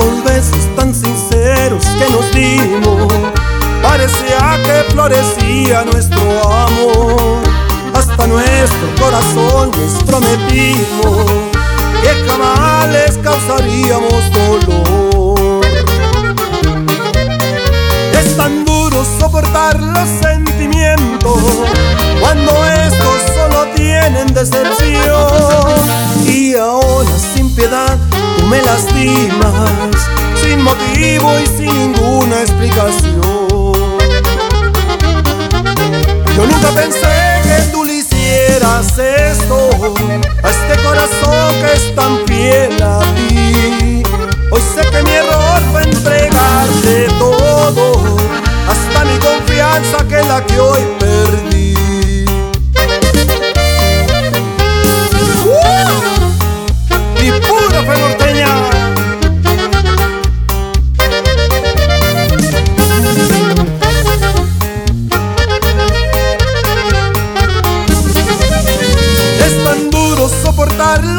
Tantos besos tan sinceros que nos dimos, parecía que florecía nuestro amor. Hasta nuestro corazón les prometimos que jamás les causaríamos dolor. Es tan duro soportar los sentimientos cuando estos solo tienen decepción. Sin motivo y sin ninguna explicación. Yo nunca pensé que tú le hicieras esto a este corazón que es tan fiel a ti. Hoy sé que mi error fue entregarte todo, hasta mi confianza que la que hoy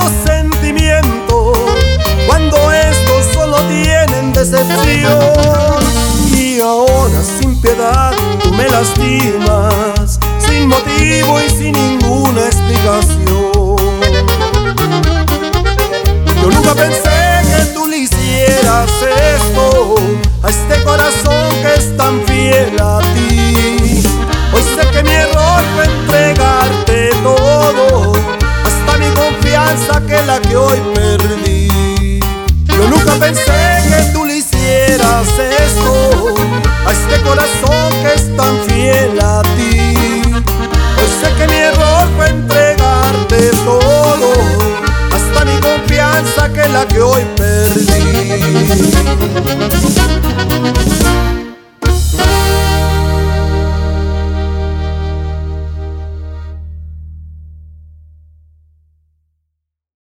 los sentimientos cuando estos solo tienen decepción. Y ahora sin piedad tú me lastimas, sin motivo y sin ninguna explicación. que hoy perdí.